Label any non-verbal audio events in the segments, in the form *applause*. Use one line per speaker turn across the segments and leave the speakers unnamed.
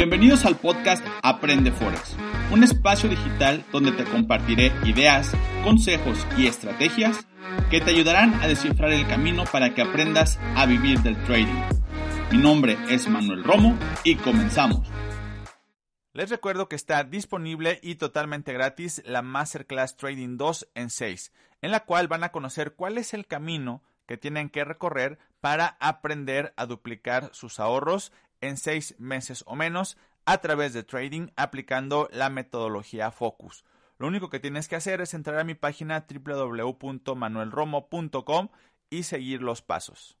Bienvenidos al podcast Aprende Forex, un espacio digital donde te compartiré ideas, consejos y estrategias que te ayudarán a descifrar el camino para que aprendas a vivir del trading. Mi nombre es Manuel Romo y comenzamos.
Les recuerdo que está disponible y totalmente gratis la Masterclass Trading 2 en 6, en la cual van a conocer cuál es el camino que tienen que recorrer para aprender a duplicar sus ahorros en seis meses o menos a través de trading aplicando la metodología Focus. Lo único que tienes que hacer es entrar a mi página www.manuelromo.com y seguir los pasos.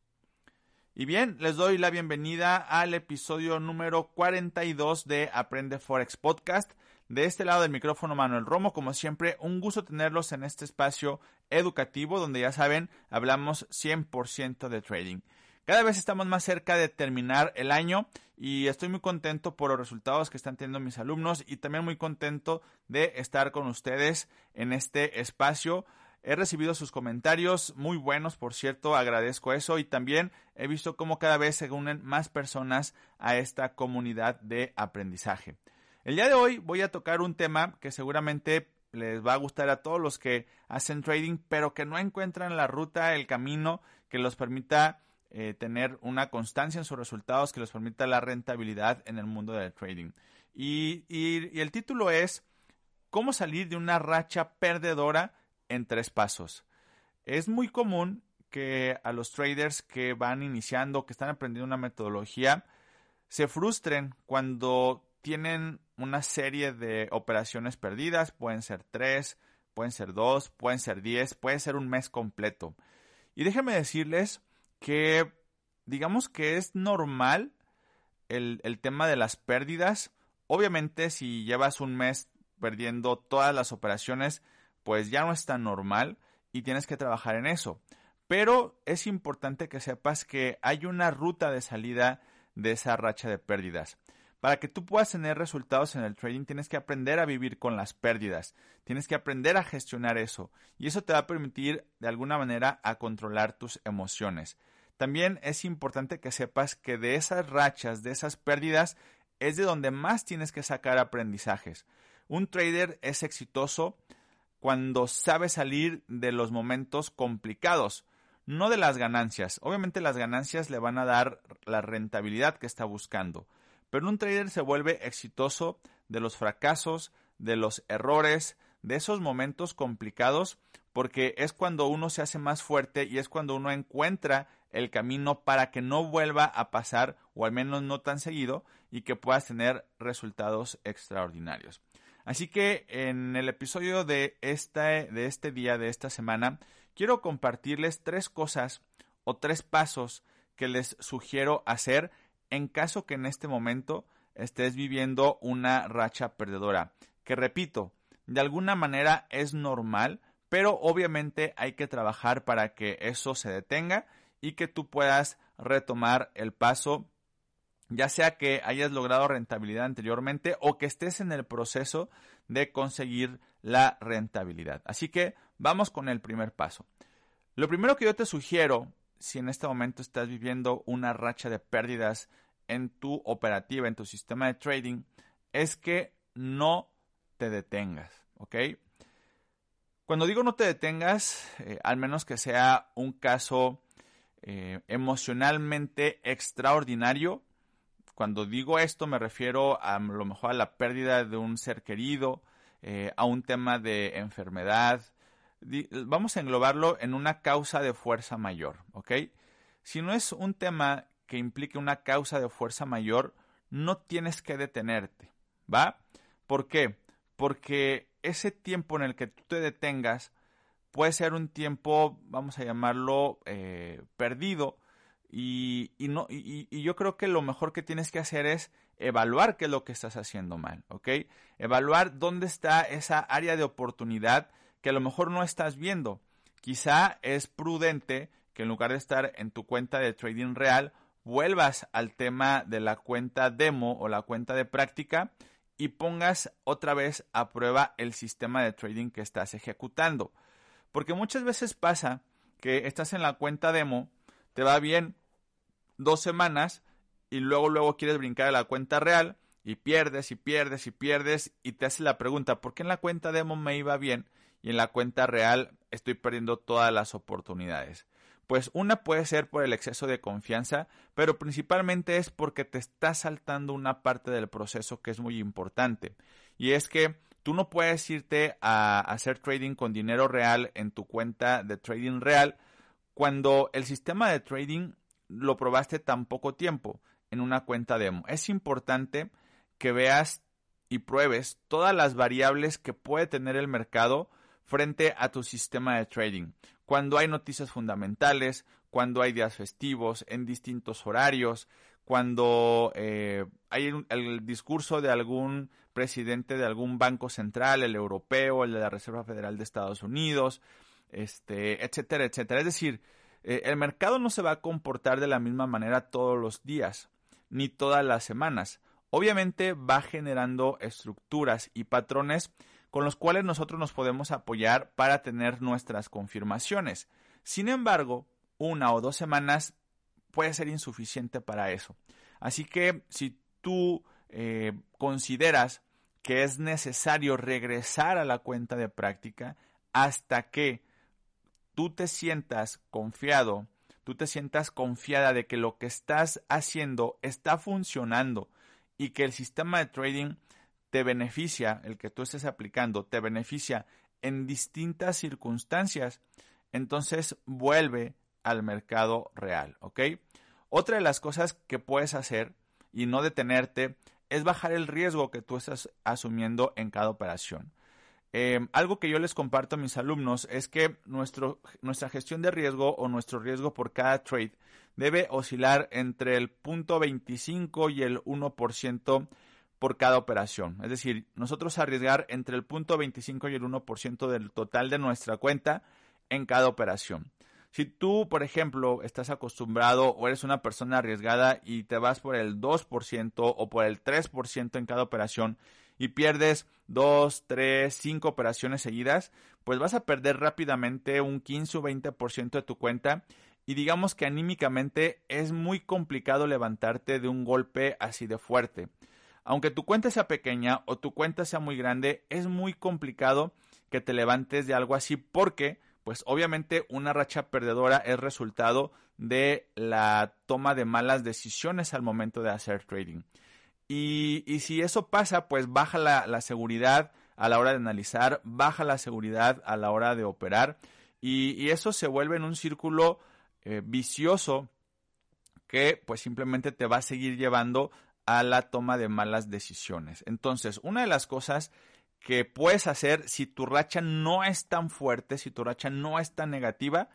Y bien, les doy la bienvenida al episodio número 42 de Aprende Forex Podcast. De este lado del micrófono Manuel Romo, como siempre, un gusto tenerlos en este espacio educativo donde ya saben, hablamos 100% de trading. Cada vez estamos más cerca de terminar el año y estoy muy contento por los resultados que están teniendo mis alumnos y también muy contento de estar con ustedes en este espacio. He recibido sus comentarios muy buenos, por cierto, agradezco eso y también he visto cómo cada vez se unen más personas a esta comunidad de aprendizaje. El día de hoy voy a tocar un tema que seguramente les va a gustar a todos los que hacen trading, pero que no encuentran la ruta, el camino que los permita eh, tener una constancia en sus resultados que les permita la rentabilidad en el mundo del trading. Y, y el título es ¿Cómo salir de una racha perdedora en tres pasos? Es muy común que a los traders que van iniciando, que están aprendiendo una metodología, se frustren cuando tienen una serie de operaciones perdidas, pueden ser tres, pueden ser dos, pueden ser diez, puede ser un mes completo. Y déjenme decirles que digamos que es normal el, el, tema de las pérdidas. Obviamente si llevas un mes perdiendo todas las operaciones, pues ya no es tan normal y tienes que trabajar en eso. Pero es importante que sepas que hay una ruta de salida de esa racha de pérdidas. Para que tú puedas tener resultados en el trading tienes que aprender a vivir con las pérdidas, tienes que aprender a gestionar eso y eso te va a permitir de alguna manera a controlar tus emociones. También es importante que sepas que de esas rachas, de esas pérdidas, es de donde más tienes que sacar aprendizajes. Un trader es exitoso cuando sabe salir de los momentos complicados, no de las ganancias. Obviamente las ganancias le van a dar la rentabilidad que está buscando, pero un trader se vuelve exitoso de los fracasos, de los errores, de esos momentos complicados, porque es cuando uno se hace más fuerte y es cuando uno encuentra el camino para que no vuelva a pasar, o al menos no tan seguido, y que puedas tener resultados extraordinarios. Así que en el episodio de este, de este día, de esta semana, quiero compartirles tres cosas o tres pasos que les sugiero hacer en caso que en este momento estés viviendo una racha perdedora. Que repito, de alguna manera es normal, pero obviamente hay que trabajar para que eso se detenga y que tú puedas retomar el paso, ya sea que hayas logrado rentabilidad anteriormente o que estés en el proceso de conseguir la rentabilidad. Así que vamos con el primer paso. Lo primero que yo te sugiero, si en este momento estás viviendo una racha de pérdidas en tu operativa, en tu sistema de trading, es que no te detengas, ¿ok? Cuando digo no te detengas, eh, al menos que sea un caso eh, emocionalmente extraordinario. Cuando digo esto me refiero a, lo mejor a la pérdida de un ser querido, eh, a un tema de enfermedad. Vamos a englobarlo en una causa de fuerza mayor, ¿ok? Si no es un tema que implique una causa de fuerza mayor, no tienes que detenerte, ¿va? ¿Por qué? Porque ese tiempo en el que tú te detengas puede ser un tiempo, vamos a llamarlo, eh, perdido. Y, no, y, yo creo que lo mejor que tienes que hacer es evaluar qué es lo que estás haciendo mal. Evaluar dónde está esa área de oportunidad que a lo mejor no estás viendo. Quizá es prudente que en lugar de estar en tu cuenta de trading real, vuelvas al tema de la cuenta demo o la cuenta de práctica y pongas otra vez a prueba el sistema de trading que estás ejecutando. Porque muchas veces pasa que estás en la cuenta demo, te va bien dos semanas y luego luego quieres brincar a la cuenta real y pierdes y pierdes y pierdes y te haces la pregunta, ¿por qué en la cuenta demo me iba bien y en la cuenta real estoy perdiendo todas las oportunidades? Pues una puede ser por el exceso de confianza, pero principalmente es porque te está saltando una parte del proceso que es muy importante. Y es que tú no puedes irte a hacer trading con dinero real en tu cuenta de trading real cuando el sistema de trading lo probaste tan poco tiempo en una cuenta demo. Es importante que veas y pruebes todas las variables que puede tener el mercado frente a tu sistema de trading. Cuando hay noticias fundamentales, cuando hay días festivos, en distintos horarios, cuando eh, hay el discurso de algún presidente de algún banco central, el europeo, el de la Reserva Federal de Estados Unidos, este, etcétera, etcétera. Es decir, eh, el mercado no se va a comportar de la misma manera todos los días, ni todas las semanas. Obviamente va generando estructuras y patrones con los cuales nosotros nos podemos apoyar para tener nuestras confirmaciones. Sin embargo, una o dos semanas puede ser insuficiente para eso. Así que si tú eh, consideras que es necesario regresar a la cuenta de práctica hasta que tú te sientas confiado, tú te sientas confiada de que lo que estás haciendo está funcionando y que el sistema de trading te beneficia, el que tú estés aplicando, te beneficia en distintas circunstancias, entonces vuelve al mercado real, ¿ok? Otra de las cosas que puedes hacer y no detenerte es bajar el riesgo que tú estás asumiendo en cada operación. Em, algo que yo les comparto a mis alumnos es que nuestro, nuestra gestión de riesgo o nuestro riesgo por cada trade debe oscilar entre el punto 25 y el 1% por cada operación. Es decir, nosotros arriesgar entre el punto 25 y el 1% del total de nuestra cuenta en cada operación. Si tú, por ejemplo, estás acostumbrado o eres una persona arriesgada y te vas por el 2% o por el 3% en cada operación y pierdes 2, 3, 5 operaciones seguidas, pues vas a perder rápidamente un 15 o 20% de tu cuenta y digamos que anímicamente es muy complicado levantarte de un golpe así de fuerte. Aunque tu cuenta sea pequeña o tu cuenta sea muy grande, es muy complicado que te levantes de algo así porque pues obviamente una racha perdedora es resultado de la toma de malas decisiones al momento de hacer trading. Y, si eso pasa, pues baja la, seguridad a la hora de analizar, baja la seguridad a la hora de operar y, eso se vuelve en un círculo eh, vicioso que pues simplemente te va a seguir llevando a la toma de malas decisiones. Entonces, una de las cosas que puedes hacer si tu racha no es tan fuerte, si tu racha no es tan negativa,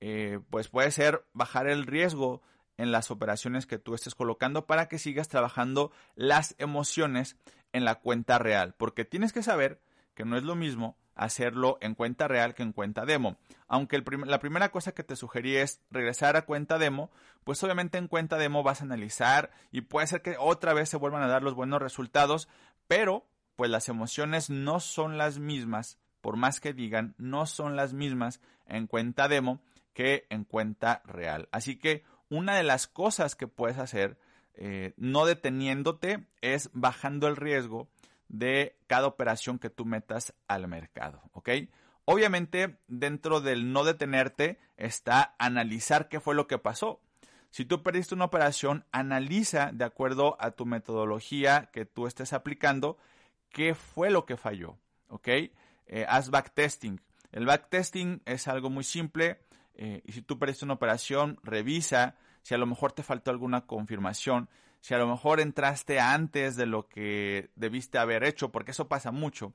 eh, pues puede ser bajar el riesgo en las operaciones que tú estés colocando para que sigas trabajando las emociones en la cuenta real. Porque tienes que saber que no es lo mismo hacerlo en cuenta real que en cuenta demo. Aunque la primera cosa que te sugerí es regresar a cuenta demo, pues obviamente en cuenta demo vas a analizar y puede ser que otra vez se vuelvan a dar los buenos resultados, pero pues las emociones no son las mismas, por más que digan, no son las mismas en cuenta demo que en cuenta real. Así que una de las cosas que puedes hacer, eh, no deteniéndote, es bajando el riesgo de cada operación que tú metas al mercado, ¿ok? Obviamente, dentro del no detenerte está analizar qué fue lo que pasó. Si tú perdiste una operación, analiza de acuerdo a tu metodología que tú estés aplicando qué fue lo que falló, ¿ok? Eh, haz backtesting. El backtesting es algo muy simple eh, y si tú perdiste una operación, revisa si a lo mejor te faltó alguna confirmación, si a lo mejor entraste antes de lo que debiste haber hecho, porque eso pasa mucho.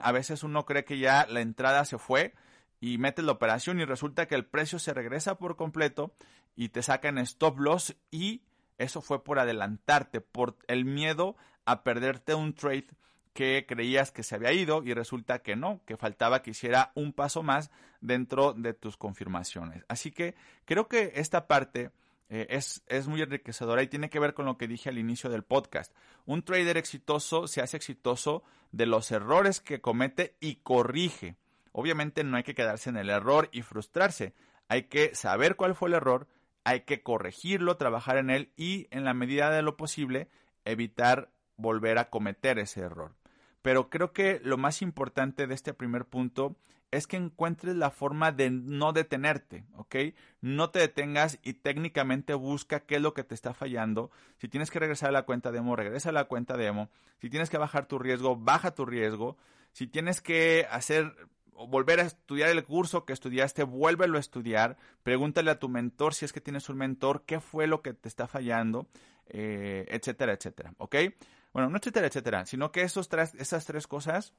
a veces uno cree que ya la entrada se fue y metes la operación y resulta que el precio se regresa por completo y te sacan stop loss y eso fue por adelantarte, por el miedo a perderte un trade que creías que se había ido y resulta que no, que faltaba que hiciera un paso más dentro de tus confirmaciones. Así que creo que esta parte eh, es, es, muy enriquecedora y tiene que ver con lo que dije al inicio del podcast. Un trader exitoso se hace exitoso de los errores que comete y corrige. Obviamente no hay que quedarse en el error y frustrarse. Hay que saber cuál fue el error, hay que corregirlo, trabajar en él y en la medida de lo posible evitar volver a cometer ese error. Pero creo que lo más importante de este primer punto es que encuentres la forma de no detenerte, ¿ok? No te detengas y técnicamente busca qué es lo que te está fallando. Si tienes que regresar a la cuenta demo, regresa a la cuenta demo. Si tienes que bajar tu riesgo, baja tu riesgo. Si tienes que hacer volver a estudiar el curso que estudiaste, vuélvelo a estudiar, pregúntale a tu mentor si es que tienes un mentor, qué fue lo que te está fallando, eh, etcétera, etcétera, ¿ok? Bueno, no etcétera, etcétera, sino que esos tres, esas tres cosas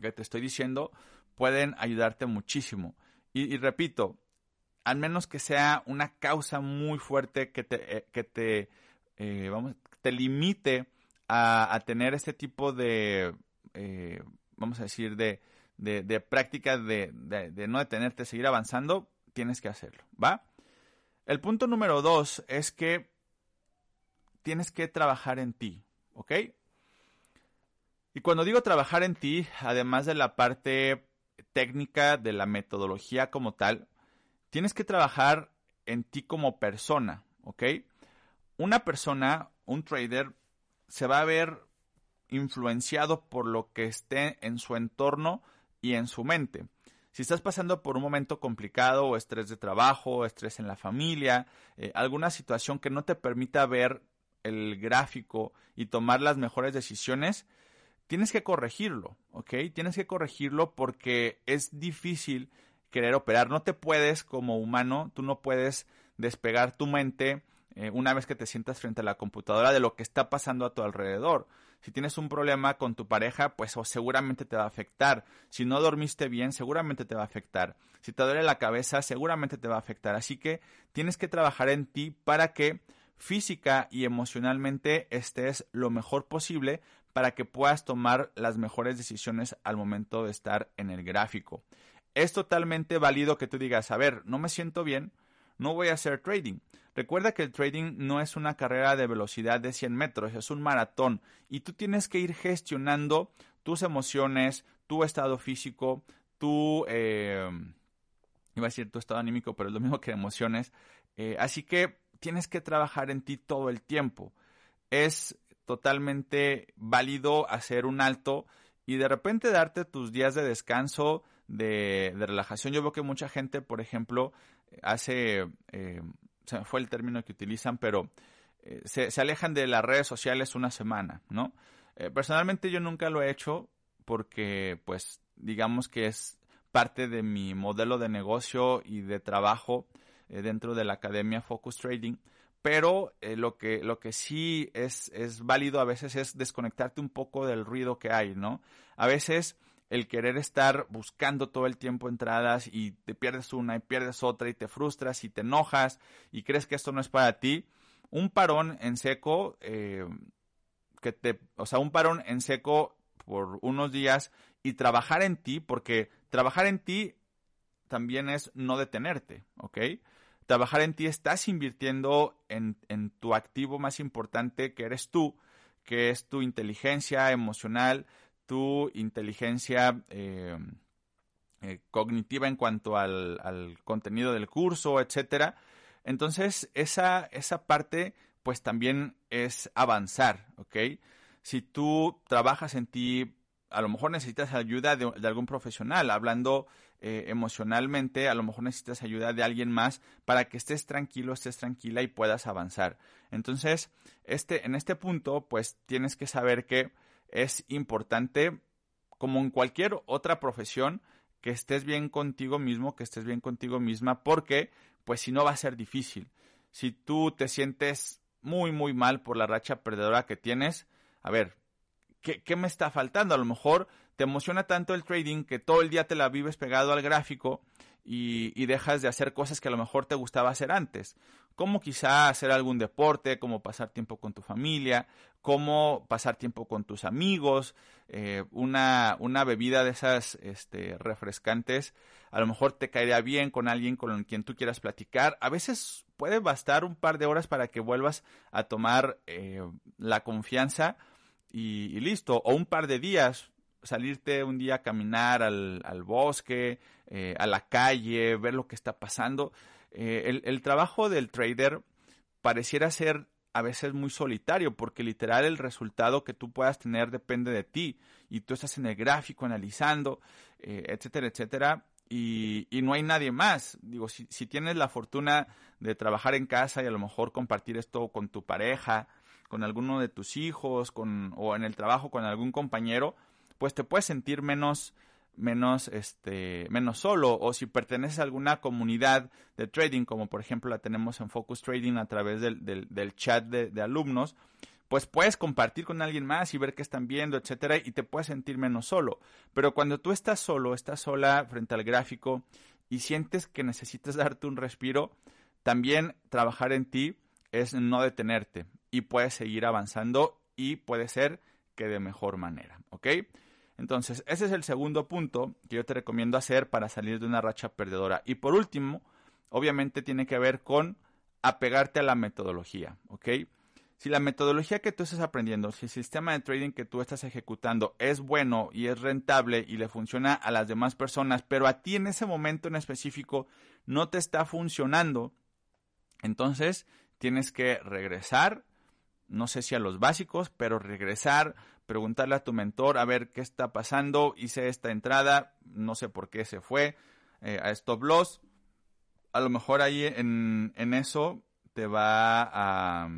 que te estoy diciendo pueden ayudarte muchísimo. Y, repito, al menos que sea una causa muy fuerte que te, eh, que te, eh, vamos, te limite a, tener este tipo de, eh, vamos a decir, de, de, práctica de, de, no detenerte, seguir avanzando, tienes que hacerlo, ¿va? El punto número dos es que tienes que trabajar en ti, ¿ok? Y cuando digo trabajar en ti, además de la parte técnica de la metodología como tal, tienes que trabajar en ti como persona, ¿ok? Una persona, un trader, se va a ver influenciado por lo que esté en su entorno y en su mente. Si estás pasando por un momento complicado o estrés de trabajo, estrés en la familia, eh, alguna situación que no te permita ver el gráfico y tomar las mejores decisiones, tienes que corregirlo, ¿ok? Tienes que corregirlo porque es difícil querer operar. No te puedes, como humano, tú no puedes despegar tu mente eh, una vez que te sientas frente a la computadora de lo que está pasando a tu alrededor. Si tienes un problema con tu pareja, pues seguramente te va a afectar. Si no dormiste bien, seguramente te va a afectar. Si te duele la cabeza, seguramente te va a afectar. Así que tienes que trabajar en ti para que física y emocionalmente estés lo mejor posible para que puedas tomar las mejores decisiones al momento de estar en el gráfico. Es totalmente válido que tú digas, a ver, no me siento bien, no voy a hacer trading. Recuerda que el trading no es una carrera de velocidad de 100 metros, es un maratón y tú tienes que ir gestionando tus emociones, tu estado físico, tu, eh, iba a decir tu estado anímico, pero es lo mismo que emociones. Eh, así que tienes que trabajar en ti todo el tiempo. Es totalmente válido hacer un alto y de repente darte tus días de descanso, de, relajación. Yo veo que mucha gente, por ejemplo, hace, eh, se fue el término que utilizan, pero eh, se, alejan de las redes sociales una semana, ¿no? Eh, personalmente yo nunca lo he hecho porque, pues, digamos que es parte de mi modelo de negocio y de trabajo dentro de la academia Focus Trading pero eh, lo, que, lo que sí es, es válido a veces es desconectarte un poco del ruido que hay, ¿no? A veces el querer estar buscando todo el tiempo entradas y te pierdes una y pierdes otra y te frustras y te enojas y crees que esto no es para ti, un parón en seco, eh, que te, o sea, un parón en seco por unos días y trabajar en ti, porque trabajar en ti también es no detenerte, ¿ok? Trabajar en ti estás invirtiendo en, tu activo más importante que eres tú, que es tu inteligencia emocional, tu inteligencia eh, eh, cognitiva en cuanto al, contenido del curso, etcétera. Entonces, esa, esa parte, pues también es avanzar, ¿ok? Si tú trabajas en ti, a lo mejor necesitas ayuda de algún profesional, hablando eh, emocionalmente, a lo mejor necesitas ayuda de alguien más para que estés tranquilo, estés tranquila y puedas avanzar. Entonces, este, en este punto, pues tienes que saber que es importante, como en cualquier otra profesión, que estés bien contigo mismo, que estés bien contigo misma, porque, pues si no va a ser difícil. Si tú te sientes muy, muy mal por la racha perdedora que tienes, a ver, ¿qué, me está faltando? A lo mejor te emociona tanto el trading que todo el día te la vives pegado al gráfico y, dejas de hacer cosas que a lo mejor te gustaba hacer antes, como quizá hacer algún deporte, como pasar tiempo con tu familia, como pasar tiempo con tus amigos, eh, una, una, bebida de esas este, refrescantes, a lo mejor te caería bien con alguien con quien tú quieras platicar. A veces puede bastar un par de horas para que vuelvas a tomar eh, la confianza y, listo, o un par de días, salirte un día a caminar al, bosque, eh, a la calle, ver lo que está pasando. Eh, el, trabajo del trader pareciera ser a veces muy solitario, porque literal el resultado que tú puedas tener depende de ti, y tú estás en el gráfico analizando, eh, etcétera, etcétera, y, no hay nadie más. Digo, si, si, tienes la fortuna de trabajar en casa y a lo mejor compartir esto con tu pareja, con alguno de tus hijos, con, o en el trabajo con algún compañero, pues te puedes sentir menos, menos, este, menos solo. O si perteneces a alguna comunidad de trading, como por ejemplo la tenemos en Focus Trading a través del, del, chat de, de, alumnos, pues puedes compartir con alguien más y ver qué están viendo, etcétera, y te puedes sentir menos solo. Pero cuando tú estás solo, estás sola frente al gráfico y sientes que necesitas darte un respiro, también trabajar en ti es no detenerte y puedes seguir avanzando y puede ser que de mejor manera, ¿ok? Entonces, ese es el segundo punto que yo te recomiendo hacer para salir de una racha perdedora. Y por último, obviamente tiene que ver con apegarte a la metodología, ¿ok? Si la metodología que tú estás aprendiendo, si el sistema de trading que tú estás ejecutando es bueno y es rentable y le funciona a las demás personas, pero a ti en ese momento en específico no te está funcionando, entonces tienes que regresar no sé si a los básicos, pero regresar, preguntarle a tu mentor a ver qué está pasando, hice esta entrada, no sé por qué se fue eh, a stop loss. A lo mejor ahí en, eso te va a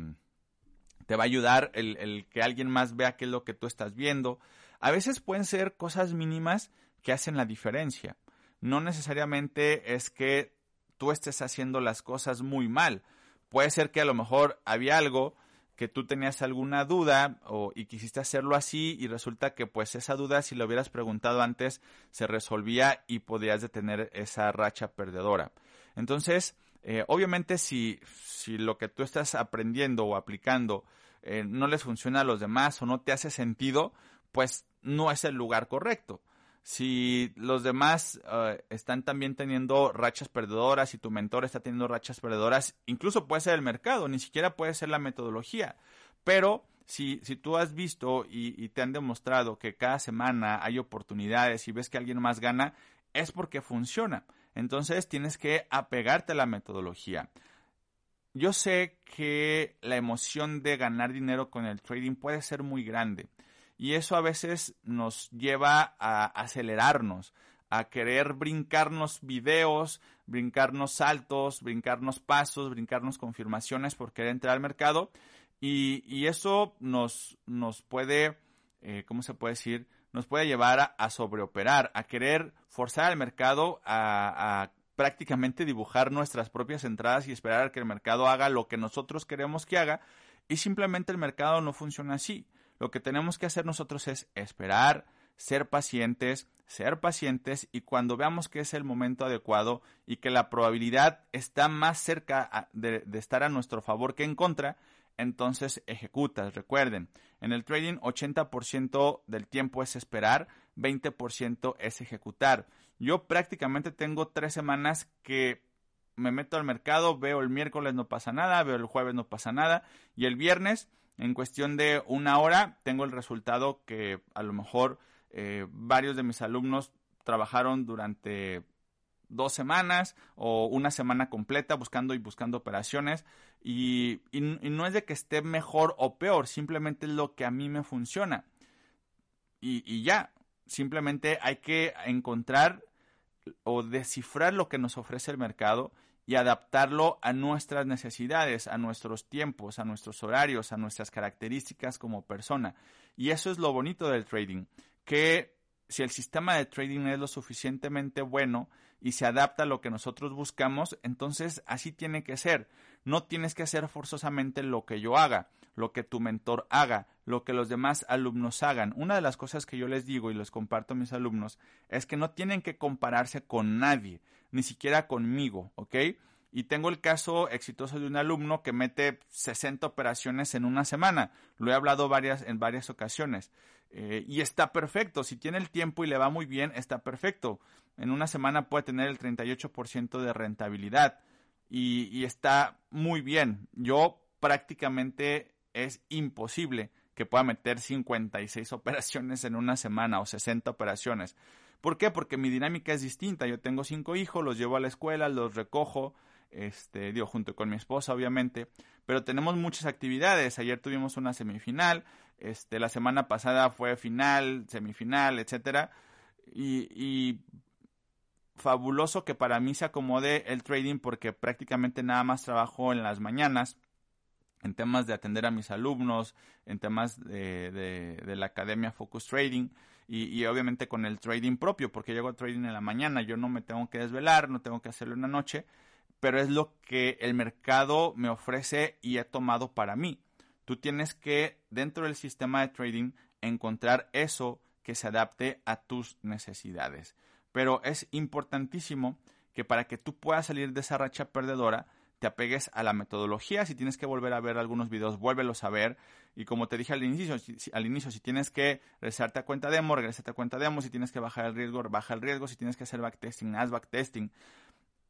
te va a ayudar el, el, que alguien más vea qué es lo que tú estás viendo. A veces pueden ser cosas mínimas que hacen la diferencia. No necesariamente es que tú estés haciendo las cosas muy mal. Puede ser que a lo mejor había algo que tú tenías alguna duda o, y quisiste hacerlo así y resulta que pues esa duda si lo hubieras preguntado antes se resolvía y podías detener esa racha perdedora. Entonces, eh, obviamente si, si lo que tú estás aprendiendo o aplicando eh, no les funciona a los demás o no te hace sentido, pues no es el lugar correcto si los demás eh, están también teniendo rachas perdedoras y tu mentor está teniendo rachas perdedoras, incluso puede ser el mercado, ni siquiera puede ser la metodología. Pero si, si tú has visto y te han demostrado que cada semana hay oportunidades y ves que alguien más gana, es porque funciona. Entonces tienes que apegarte a la metodología. Yo sé que la emoción de ganar dinero con el trading puede ser muy grande y eso a veces nos lleva a acelerarnos, a querer brincarnos videos, brincarnos saltos, brincarnos pasos, brincarnos confirmaciones por querer entrar al mercado. Y, eso nos, nos puede, eh, ¿cómo se puede decir? Nos puede llevar a, sobreoperar, a querer forzar al mercado a, a prácticamente dibujar nuestras propias entradas y esperar a que el mercado haga lo que nosotros queremos que haga. Y simplemente el mercado no funciona así. Lo que tenemos que hacer nosotros es esperar, ser pacientes, ser pacientes y cuando veamos que es el momento adecuado y que la probabilidad está más cerca de, estar a nuestro favor que en contra, entonces ejecutas. Recuerden, en el trading 80% del tiempo es esperar, 20% es ejecutar. Yo prácticamente tengo tres semanas que me meto al mercado, veo el miércoles no pasa nada, veo el jueves no pasa nada y el viernes en cuestión de una hora tengo el resultado que a lo mejor eh, varios de mis alumnos trabajaron durante dos semanas o una semana completa buscando y buscando operaciones y, no es de que esté mejor o peor, simplemente es lo que a mí me funciona. Y, y ya, simplemente hay que encontrar o descifrar lo que nos ofrece el mercado y adaptarlo a nuestras necesidades, a nuestros tiempos, a nuestros horarios, a nuestras características como persona. Y eso es lo bonito del trading, que si el sistema de trading es lo suficientemente bueno y se adapta a lo que nosotros buscamos, entonces así tiene que ser. No tienes que hacer forzosamente lo que yo haga, lo que tu mentor haga, lo que los demás alumnos hagan. Una de las cosas que yo les digo y les comparto a mis alumnos es que no tienen que compararse con nadie, ni siquiera conmigo, ¿ok? Y tengo el caso exitoso de un alumno que mete 60 operaciones en una semana. Lo he hablado varias, en varias ocasiones. Eh, y está perfecto. Si tiene el tiempo y le va muy bien, está perfecto. En una semana puede tener el 38% de rentabilidad. Y, y está muy bien. Yo prácticamente es imposible que pueda meter 56 *laughs* operaciones en una semana o 60 operaciones. ¿Por qué? Porque mi dinámica es distinta. Yo tengo cinco hijos, los llevo a la escuela, los recojo, este, digo, junto con mi esposa, obviamente, pero tenemos muchas actividades. Ayer tuvimos una semifinal, este, la semana pasada fue final, semifinal, etcétera, y, y fabuloso que para mí se acomode el trading porque prácticamente nada más trabajo en las mañanas en temas de atender a mis alumnos, en temas de, la academia Focus Trading y, y, obviamente con el trading propio, porque llego a trading en la mañana, yo no me tengo que desvelar, no tengo que hacerlo en la noche, pero es lo que el mercado me ofrece y he tomado para mí. Tú tienes que, dentro del sistema de trading, encontrar eso que se adapte a tus necesidades. Pero es importantísimo que para que tú puedas salir de esa racha perdedora, te apegues a la metodología. Si tienes que volver a ver algunos videos, vuélvelos a ver. Y como te dije al inicio, si, al inicio, si tienes que regresarte a cuenta demo, regresate a cuenta demo. Si tienes que bajar el riesgo, baja el riesgo. Si tienes que hacer backtesting, haz backtesting.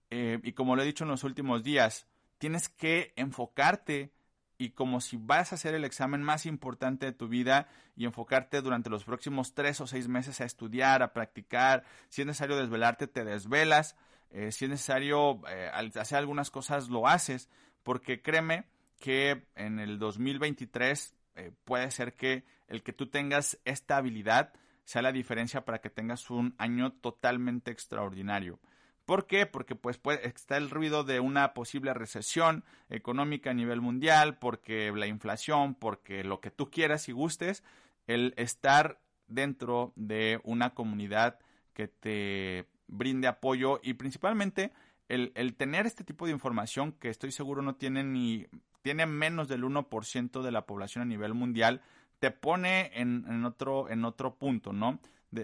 Eh, y como lo he dicho en los últimos días, tienes que enfocarte y como si vas a hacer el examen más importante de tu vida y enfocarte durante los próximos tres o seis meses a estudiar, a practicar. Si es necesario desvelarte, te desvelas. Eh, si es necesario eh, hacer algunas cosas, lo haces, porque créeme que en el 2023 eh, puede ser que el que tú tengas esta habilidad sea la diferencia para que tengas un año totalmente extraordinario. ¿Por qué? Porque pues, está el ruido de una posible recesión económica a nivel mundial, porque la inflación, porque lo que tú quieras y gustes, el estar dentro de una comunidad que te brinde apoyo y principalmente el, tener este tipo de información que estoy seguro no tiene ni tiene menos del 1% de la población a nivel mundial, te pone en, en otro, en otro punto, ¿no?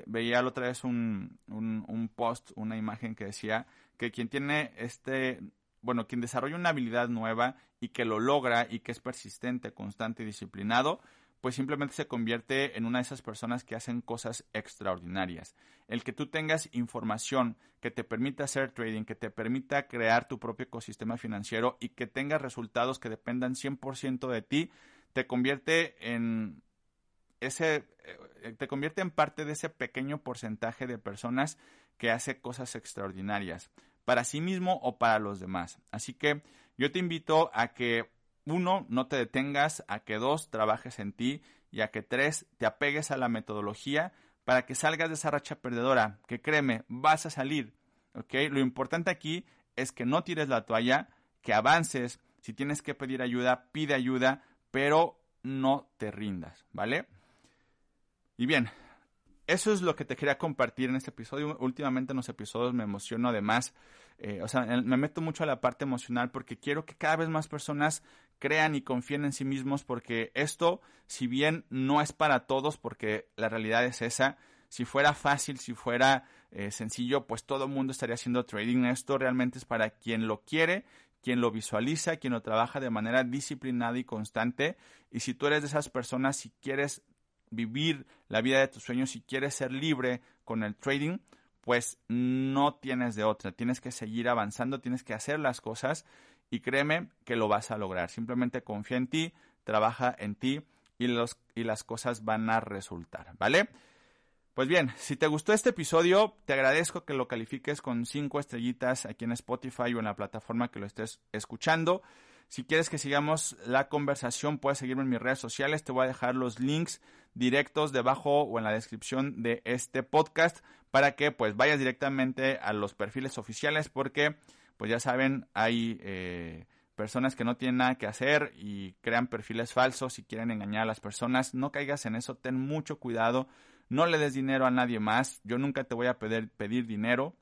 Veía la otra vez un, un, un, post, una imagen que decía que quien tiene este, bueno, quien desarrolla una habilidad nueva y que lo logra y que es persistente, constante y disciplinado, pues simplemente se convierte en una de esas personas que hacen cosas extraordinarias. El que tú tengas información que te permita hacer trading, que te permita crear tu propio ecosistema financiero y que tengas resultados que dependan 100% de ti, te convierte en ese eh, te convierte en parte de ese pequeño porcentaje de personas que hace cosas extraordinarias para sí mismo o para los demás. Así que yo te invito a que uno, no te detengas, a que dos, trabajes en ti y a que tres, te apegues a la metodología para que salgas de esa racha perdedora, que créeme, vas a salir, ¿ok? Lo importante aquí es que no tires la toalla, que avances, si tienes que pedir ayuda, pide ayuda, pero no te rindas, ¿vale? Y bien, eso es lo que te quería compartir en este episodio. Últimamente en los episodios me emociono además, eh, o sea, me meto mucho a la parte emocional porque quiero que cada vez más personas crean y confíen en sí mismos porque esto, si bien no es para todos, porque la realidad es esa, si fuera fácil, si fuera eh, sencillo, pues todo el mundo estaría haciendo trading. Esto realmente es para quien lo quiere, quien lo visualiza, quien lo trabaja de manera disciplinada y constante. Y si tú eres de esas personas, si quieres vivir la vida de tus sueños, si quieres ser libre con el trading, pues no tienes de otra. Tienes que seguir avanzando, tienes que hacer las cosas y créeme que lo vas a lograr. Simplemente confía en ti, trabaja en ti y, los, y las cosas van a resultar, ¿vale? Pues bien, si te gustó este episodio, te agradezco que lo califiques con cinco estrellitas aquí en Spotify o en la plataforma que lo estés escuchando. Si quieres que sigamos la conversación, puedes seguirme en mis redes sociales. Te voy a dejar los links directos debajo o en la descripción de este podcast para que pues vayas directamente a los perfiles oficiales porque pues ya saben, hay eh, personas que no tienen nada que hacer y crean perfiles falsos y quieren engañar a las personas. No caigas en eso, ten mucho cuidado. No le des dinero a nadie más. Yo nunca te voy a pedir, pedir dinero.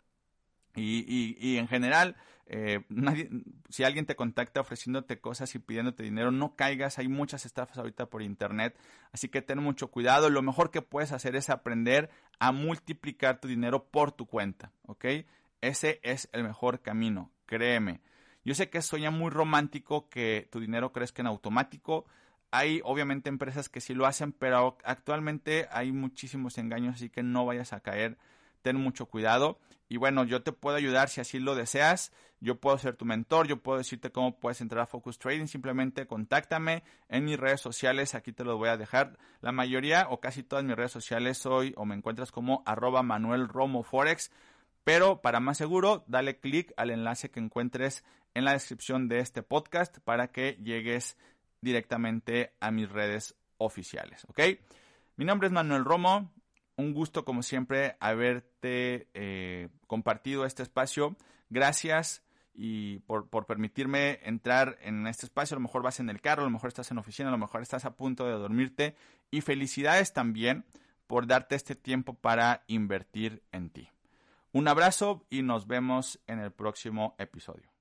Y, y, y, en general, eh, nadie, si alguien te contacta ofreciéndote cosas y pidiéndote dinero, no caigas. Hay muchas estafas ahorita por internet. Así que ten mucho cuidado. Lo mejor que puedes hacer es aprender a multiplicar tu dinero por tu cuenta. ¿Ok? Ese es el mejor camino, créeme. Yo sé que suena muy romántico que tu dinero crezca en automático. Hay obviamente empresas que sí lo hacen, pero actualmente hay muchísimos engaños, así que no vayas a caer. Ten mucho cuidado. Y bueno, yo te puedo ayudar si así lo deseas. Yo puedo ser tu mentor, yo puedo decirte cómo puedes entrar a Focus Trading. Simplemente contáctame en mis redes sociales. Aquí te lo voy a dejar. La mayoría o casi todas mis redes sociales soy o me encuentras como arroba Manuel Romo Forex. Pero para más seguro, dale clic al enlace que encuentres en la descripción de este podcast para que llegues directamente a mis redes oficiales, ¿ok? Mi nombre es Manuel Romo, un gusto como siempre haberte eh, compartido este espacio. Gracias y por, por, permitirme entrar en este espacio. A lo mejor vas en el carro, a lo mejor estás en oficina, a lo mejor estás a punto de dormirte. Y felicidades también por darte este tiempo para invertir en ti. Un abrazo y nos vemos en el próximo episodio.